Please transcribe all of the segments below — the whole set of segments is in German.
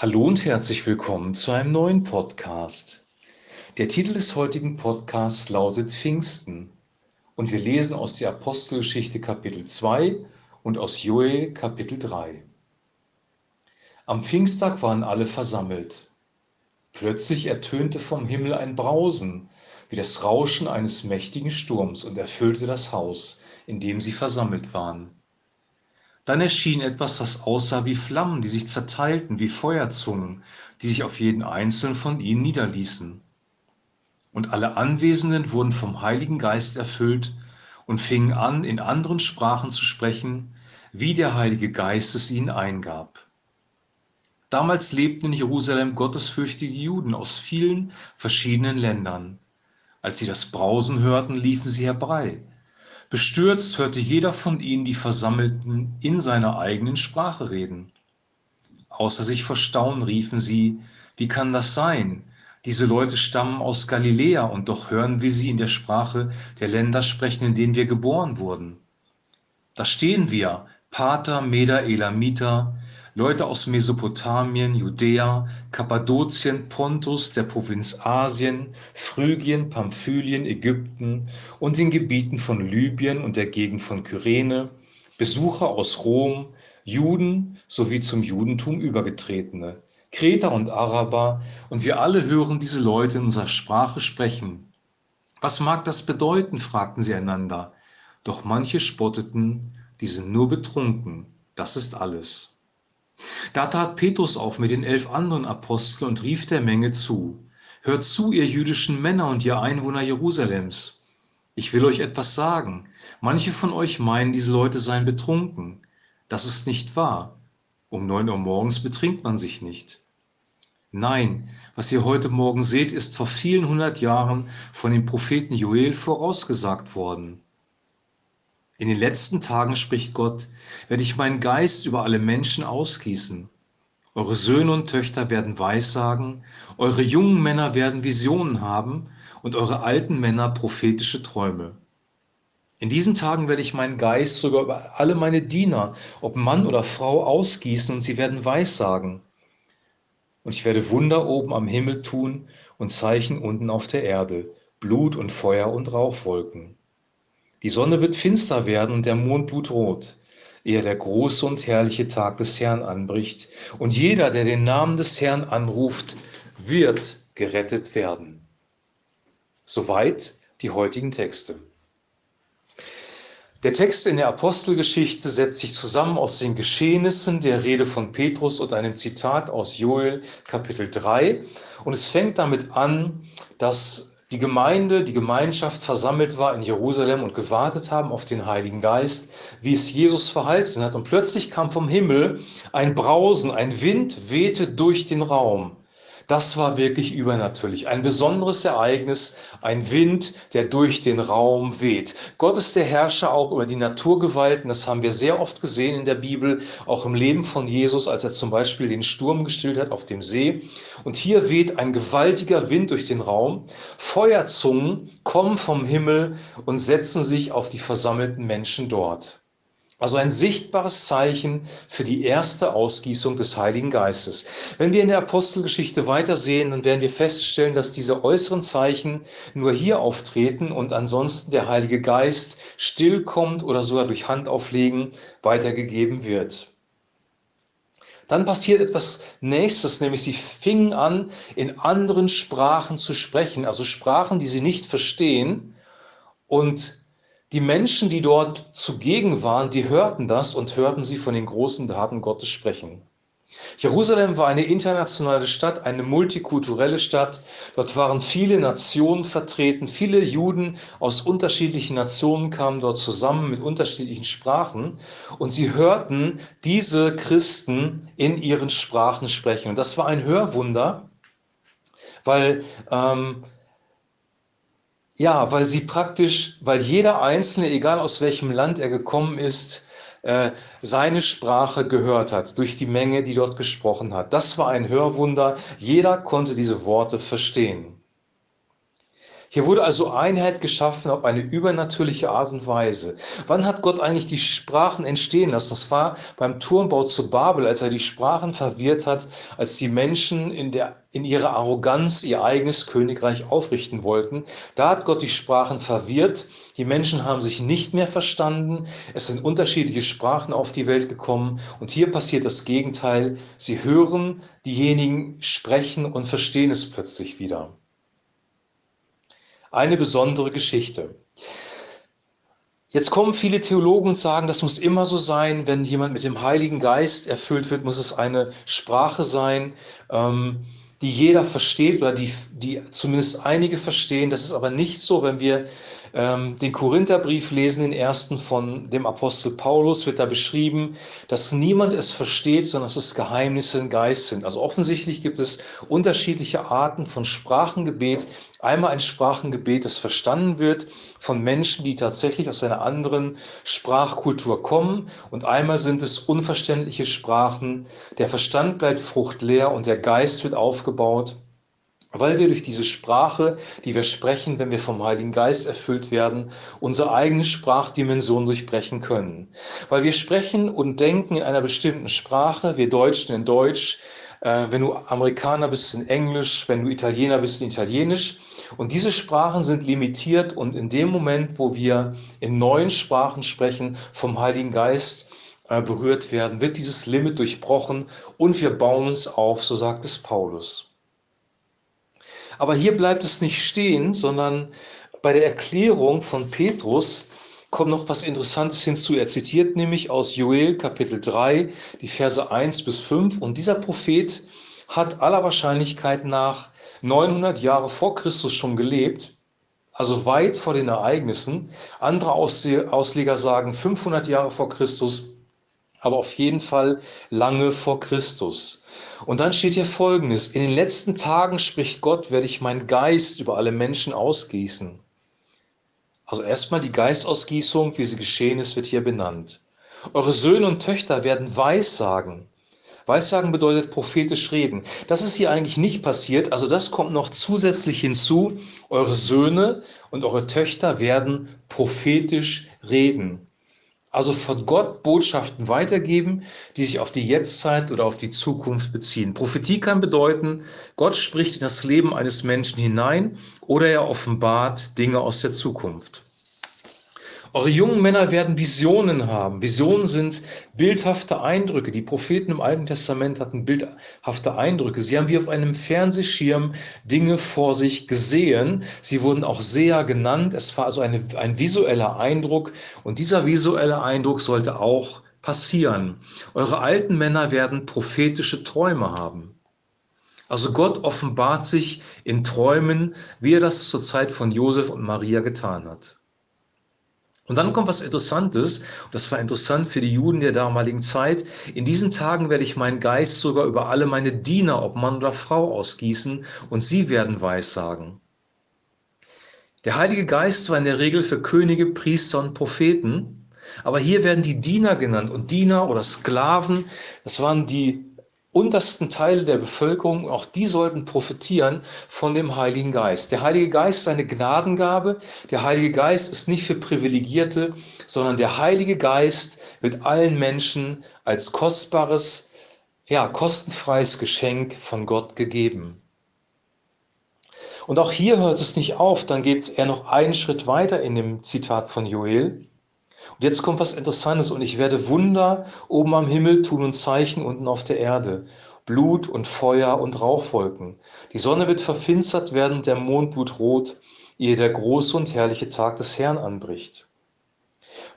Hallo und herzlich willkommen zu einem neuen Podcast. Der Titel des heutigen Podcasts lautet Pfingsten und wir lesen aus der Apostelgeschichte Kapitel 2 und aus Joel Kapitel 3. Am Pfingsttag waren alle versammelt. Plötzlich ertönte vom Himmel ein Brausen, wie das Rauschen eines mächtigen Sturms und erfüllte das Haus, in dem sie versammelt waren. Dann erschien etwas, das aussah wie Flammen, die sich zerteilten, wie Feuerzungen, die sich auf jeden einzelnen von ihnen niederließen. Und alle Anwesenden wurden vom Heiligen Geist erfüllt und fingen an, in anderen Sprachen zu sprechen, wie der Heilige Geist es ihnen eingab. Damals lebten in Jerusalem gottesfürchtige Juden aus vielen verschiedenen Ländern. Als sie das Brausen hörten, liefen sie herbei Bestürzt hörte jeder von ihnen die Versammelten in seiner eigenen Sprache reden. Außer sich vor Staunen riefen sie, wie kann das sein? Diese Leute stammen aus Galiläa und doch hören wir sie in der Sprache der Länder sprechen, in denen wir geboren wurden. Da stehen wir, Pater, Meda, Elamiter, Leute aus Mesopotamien, Judäa, Kappadokien, Pontus, der Provinz Asien, Phrygien, Pamphylien, Ägypten und den Gebieten von Libyen und der Gegend von Kyrene, Besucher aus Rom, Juden sowie zum Judentum übergetretene, Kreter und Araber, und wir alle hören diese Leute in unserer Sprache sprechen. Was mag das bedeuten? fragten sie einander. Doch manche spotteten, die sind nur betrunken, das ist alles. Da tat Petrus auf mit den elf anderen Aposteln und rief der Menge zu, Hört zu, ihr jüdischen Männer und ihr Einwohner Jerusalems. Ich will euch etwas sagen. Manche von euch meinen, diese Leute seien betrunken. Das ist nicht wahr. Um neun Uhr morgens betrinkt man sich nicht. Nein, was ihr heute Morgen seht, ist vor vielen hundert Jahren von dem Propheten Joel vorausgesagt worden. In den letzten Tagen, spricht Gott, werde ich meinen Geist über alle Menschen ausgießen. Eure Söhne und Töchter werden Weissagen, eure jungen Männer werden Visionen haben und eure alten Männer prophetische Träume. In diesen Tagen werde ich meinen Geist sogar über alle meine Diener, ob Mann oder Frau, ausgießen und sie werden Weissagen. Und ich werde Wunder oben am Himmel tun und Zeichen unten auf der Erde, Blut und Feuer und Rauchwolken. Die Sonne wird finster werden und der Mond blutrot, ehe der große und herrliche Tag des Herrn anbricht. Und jeder, der den Namen des Herrn anruft, wird gerettet werden. Soweit die heutigen Texte. Der Text in der Apostelgeschichte setzt sich zusammen aus den Geschehnissen der Rede von Petrus und einem Zitat aus Joel Kapitel 3. Und es fängt damit an, dass die Gemeinde, die Gemeinschaft versammelt war in Jerusalem und gewartet haben auf den Heiligen Geist, wie es Jesus verheißen hat. Und plötzlich kam vom Himmel ein Brausen, ein Wind wehte durch den Raum. Das war wirklich übernatürlich. Ein besonderes Ereignis, ein Wind, der durch den Raum weht. Gott ist der Herrscher auch über die Naturgewalten. Das haben wir sehr oft gesehen in der Bibel, auch im Leben von Jesus, als er zum Beispiel den Sturm gestillt hat auf dem See. Und hier weht ein gewaltiger Wind durch den Raum. Feuerzungen kommen vom Himmel und setzen sich auf die versammelten Menschen dort. Also ein sichtbares Zeichen für die erste Ausgießung des Heiligen Geistes. Wenn wir in der Apostelgeschichte weitersehen, dann werden wir feststellen, dass diese äußeren Zeichen nur hier auftreten und ansonsten der Heilige Geist stillkommt oder sogar durch Handauflegen weitergegeben wird. Dann passiert etwas Nächstes, nämlich sie fingen an, in anderen Sprachen zu sprechen, also Sprachen, die sie nicht verstehen und die Menschen, die dort zugegen waren, die hörten das und hörten sie von den großen Taten Gottes sprechen. Jerusalem war eine internationale Stadt, eine multikulturelle Stadt. Dort waren viele Nationen vertreten. Viele Juden aus unterschiedlichen Nationen kamen dort zusammen mit unterschiedlichen Sprachen und sie hörten diese Christen in ihren Sprachen sprechen. Und das war ein Hörwunder, weil ähm, ja, weil sie praktisch, weil jeder Einzelne, egal aus welchem Land er gekommen ist, äh, seine Sprache gehört hat, durch die Menge, die dort gesprochen hat. Das war ein Hörwunder. Jeder konnte diese Worte verstehen. Hier wurde also Einheit geschaffen auf eine übernatürliche Art und Weise. Wann hat Gott eigentlich die Sprachen entstehen lassen? Das war beim Turmbau zu Babel, als er die Sprachen verwirrt hat, als die Menschen in, der, in ihrer Arroganz ihr eigenes Königreich aufrichten wollten. Da hat Gott die Sprachen verwirrt. Die Menschen haben sich nicht mehr verstanden. Es sind unterschiedliche Sprachen auf die Welt gekommen. Und hier passiert das Gegenteil. Sie hören diejenigen sprechen und verstehen es plötzlich wieder eine besondere Geschichte. Jetzt kommen viele Theologen und sagen, das muss immer so sein, wenn jemand mit dem Heiligen Geist erfüllt wird, muss es eine Sprache sein, ähm, die jeder versteht oder die, die zumindest einige verstehen. Das ist aber nicht so, wenn wir ähm, den Korintherbrief lesen, den ersten von dem Apostel Paulus, wird da beschrieben, dass niemand es versteht, sondern dass es Geheimnisse im Geist sind. Also offensichtlich gibt es unterschiedliche Arten von Sprachengebet. Einmal ein Sprachengebet, das verstanden wird von Menschen, die tatsächlich aus einer anderen Sprachkultur kommen. Und einmal sind es unverständliche Sprachen. Der Verstand bleibt fruchtleer und der Geist wird aufgebaut weil wir durch diese Sprache, die wir sprechen, wenn wir vom Heiligen Geist erfüllt werden, unsere eigene Sprachdimension durchbrechen können. Weil wir sprechen und denken in einer bestimmten Sprache, wir Deutschen in Deutsch, äh, wenn du Amerikaner bist in Englisch, wenn du Italiener bist in Italienisch. Und diese Sprachen sind limitiert und in dem Moment, wo wir in neuen Sprachen sprechen, vom Heiligen Geist berührt werden, wird dieses Limit durchbrochen und wir bauen uns auf, so sagt es Paulus. Aber hier bleibt es nicht stehen, sondern bei der Erklärung von Petrus kommt noch was Interessantes hinzu. Er zitiert nämlich aus Joel Kapitel 3 die Verse 1 bis 5 und dieser Prophet hat aller Wahrscheinlichkeit nach 900 Jahre vor Christus schon gelebt, also weit vor den Ereignissen. Andere Ausleger sagen 500 Jahre vor Christus, aber auf jeden Fall lange vor Christus. Und dann steht hier folgendes, in den letzten Tagen spricht Gott, werde ich meinen Geist über alle Menschen ausgießen. Also erstmal die Geistausgießung, wie sie geschehen ist, wird hier benannt. Eure Söhne und Töchter werden Weissagen. Weissagen bedeutet prophetisch reden. Das ist hier eigentlich nicht passiert, also das kommt noch zusätzlich hinzu. Eure Söhne und eure Töchter werden prophetisch reden. Also von Gott Botschaften weitergeben, die sich auf die Jetztzeit oder auf die Zukunft beziehen. Prophetie kann bedeuten, Gott spricht in das Leben eines Menschen hinein oder er offenbart Dinge aus der Zukunft. Eure jungen Männer werden Visionen haben. Visionen sind bildhafte Eindrücke. Die Propheten im Alten Testament hatten bildhafte Eindrücke. Sie haben wie auf einem Fernsehschirm Dinge vor sich gesehen. Sie wurden auch Seher genannt. Es war also eine, ein visueller Eindruck. Und dieser visuelle Eindruck sollte auch passieren. Eure alten Männer werden prophetische Träume haben. Also Gott offenbart sich in Träumen, wie er das zur Zeit von Josef und Maria getan hat. Und dann kommt was Interessantes, und das war interessant für die Juden der damaligen Zeit. In diesen Tagen werde ich meinen Geist sogar über alle meine Diener, ob Mann oder Frau, ausgießen, und sie werden Weissagen. Der Heilige Geist war in der Regel für Könige, Priester und Propheten, aber hier werden die Diener genannt und Diener oder Sklaven, das waren die untersten Teile der Bevölkerung, auch die sollten profitieren von dem Heiligen Geist. Der Heilige Geist ist eine Gnadengabe. Der Heilige Geist ist nicht für Privilegierte, sondern der Heilige Geist wird allen Menschen als kostbares, ja, kostenfreies Geschenk von Gott gegeben. Und auch hier hört es nicht auf, dann geht er noch einen Schritt weiter in dem Zitat von Joel. Und jetzt kommt was Interessantes und ich werde Wunder oben am Himmel tun und Zeichen unten auf der Erde. Blut und Feuer und Rauchwolken. Die Sonne wird verfinstert werden, der Mond blutrot, ehe der große und herrliche Tag des Herrn anbricht.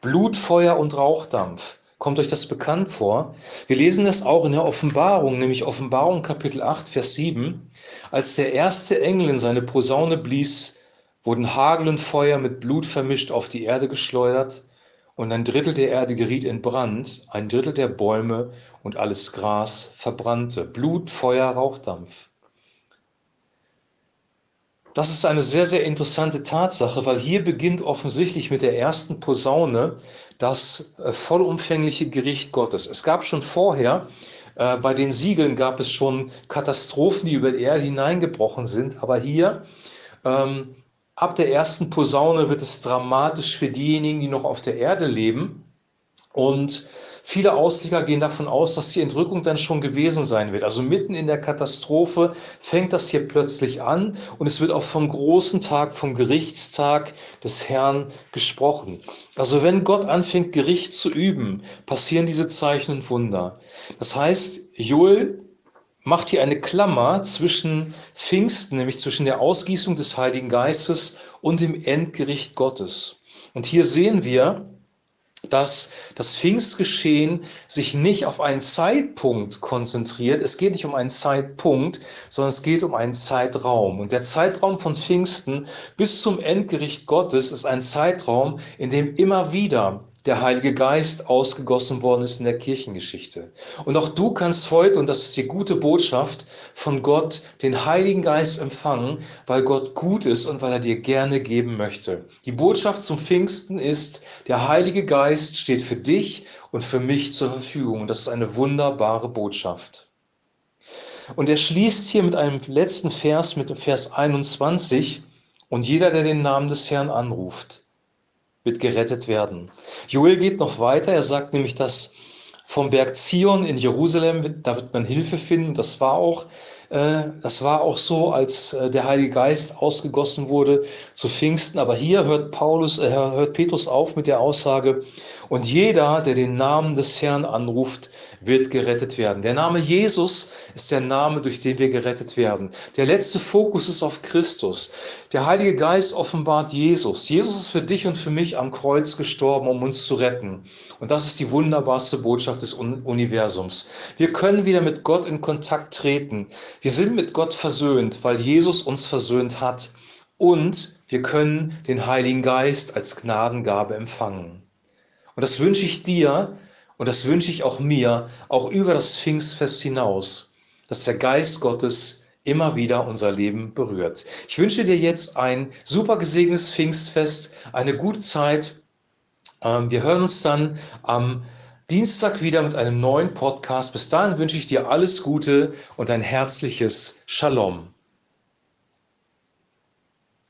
Blut, Feuer und Rauchdampf. Kommt euch das bekannt vor? Wir lesen das auch in der Offenbarung, nämlich Offenbarung Kapitel 8, Vers 7. Als der erste Engel in seine Posaune blies, wurden Hagel und Feuer mit Blut vermischt auf die Erde geschleudert und ein Drittel der Erde geriet in Brand, ein Drittel der Bäume und alles Gras verbrannte. Blut, Feuer, Rauchdampf. Das ist eine sehr, sehr interessante Tatsache, weil hier beginnt offensichtlich mit der ersten Posaune das äh, vollumfängliche Gericht Gottes. Es gab schon vorher, äh, bei den Siegeln gab es schon Katastrophen, die über die Erde hineingebrochen sind, aber hier ähm, ab der ersten Posaune wird es dramatisch für diejenigen, die noch auf der Erde leben. Und viele Ausleger gehen davon aus, dass die Entrückung dann schon gewesen sein wird. Also mitten in der Katastrophe fängt das hier plötzlich an und es wird auch vom großen Tag, vom Gerichtstag des Herrn gesprochen. Also wenn Gott anfängt, Gericht zu üben, passieren diese Zeichen und Wunder. Das heißt, Joel macht hier eine Klammer zwischen Pfingsten, nämlich zwischen der Ausgießung des Heiligen Geistes und dem Endgericht Gottes. Und hier sehen wir, dass das Pfingstgeschehen sich nicht auf einen Zeitpunkt konzentriert. Es geht nicht um einen Zeitpunkt, sondern es geht um einen Zeitraum. Und der Zeitraum von Pfingsten bis zum Endgericht Gottes ist ein Zeitraum, in dem immer wieder der Heilige Geist ausgegossen worden ist in der Kirchengeschichte. Und auch du kannst heute, und das ist die gute Botschaft, von Gott den Heiligen Geist empfangen, weil Gott gut ist und weil er dir gerne geben möchte. Die Botschaft zum Pfingsten ist, der Heilige Geist steht für dich und für mich zur Verfügung. Und das ist eine wunderbare Botschaft. Und er schließt hier mit einem letzten Vers, mit dem Vers 21. Und jeder, der den Namen des Herrn anruft, wird gerettet werden. Joel geht noch weiter, er sagt nämlich, dass vom Berg Zion in Jerusalem, da wird man Hilfe finden. Das war auch, das war auch so, als äh, der Heilige Geist ausgegossen wurde zu Pfingsten. Aber hier hört Paulus, äh, hört Petrus auf mit der Aussage, und jeder, der den Namen des Herrn anruft, wird gerettet werden. Der Name Jesus ist der Name, durch den wir gerettet werden. Der letzte Fokus ist auf Christus. Der Heilige Geist offenbart Jesus. Jesus ist für dich und für mich am Kreuz gestorben, um uns zu retten. Und das ist die wunderbarste Botschaft des Universums. Wir können wieder mit Gott in Kontakt treten. Wir sind mit Gott versöhnt, weil Jesus uns versöhnt hat. Und wir können den Heiligen Geist als Gnadengabe empfangen. Und das wünsche ich dir, und das wünsche ich auch mir, auch über das Pfingstfest hinaus, dass der Geist Gottes immer wieder unser Leben berührt. Ich wünsche dir jetzt ein super gesegnetes Pfingstfest, eine gute Zeit. Ähm, wir hören uns dann am Dienstag wieder mit einem neuen Podcast. Bis dahin wünsche ich dir alles Gute und ein herzliches Shalom.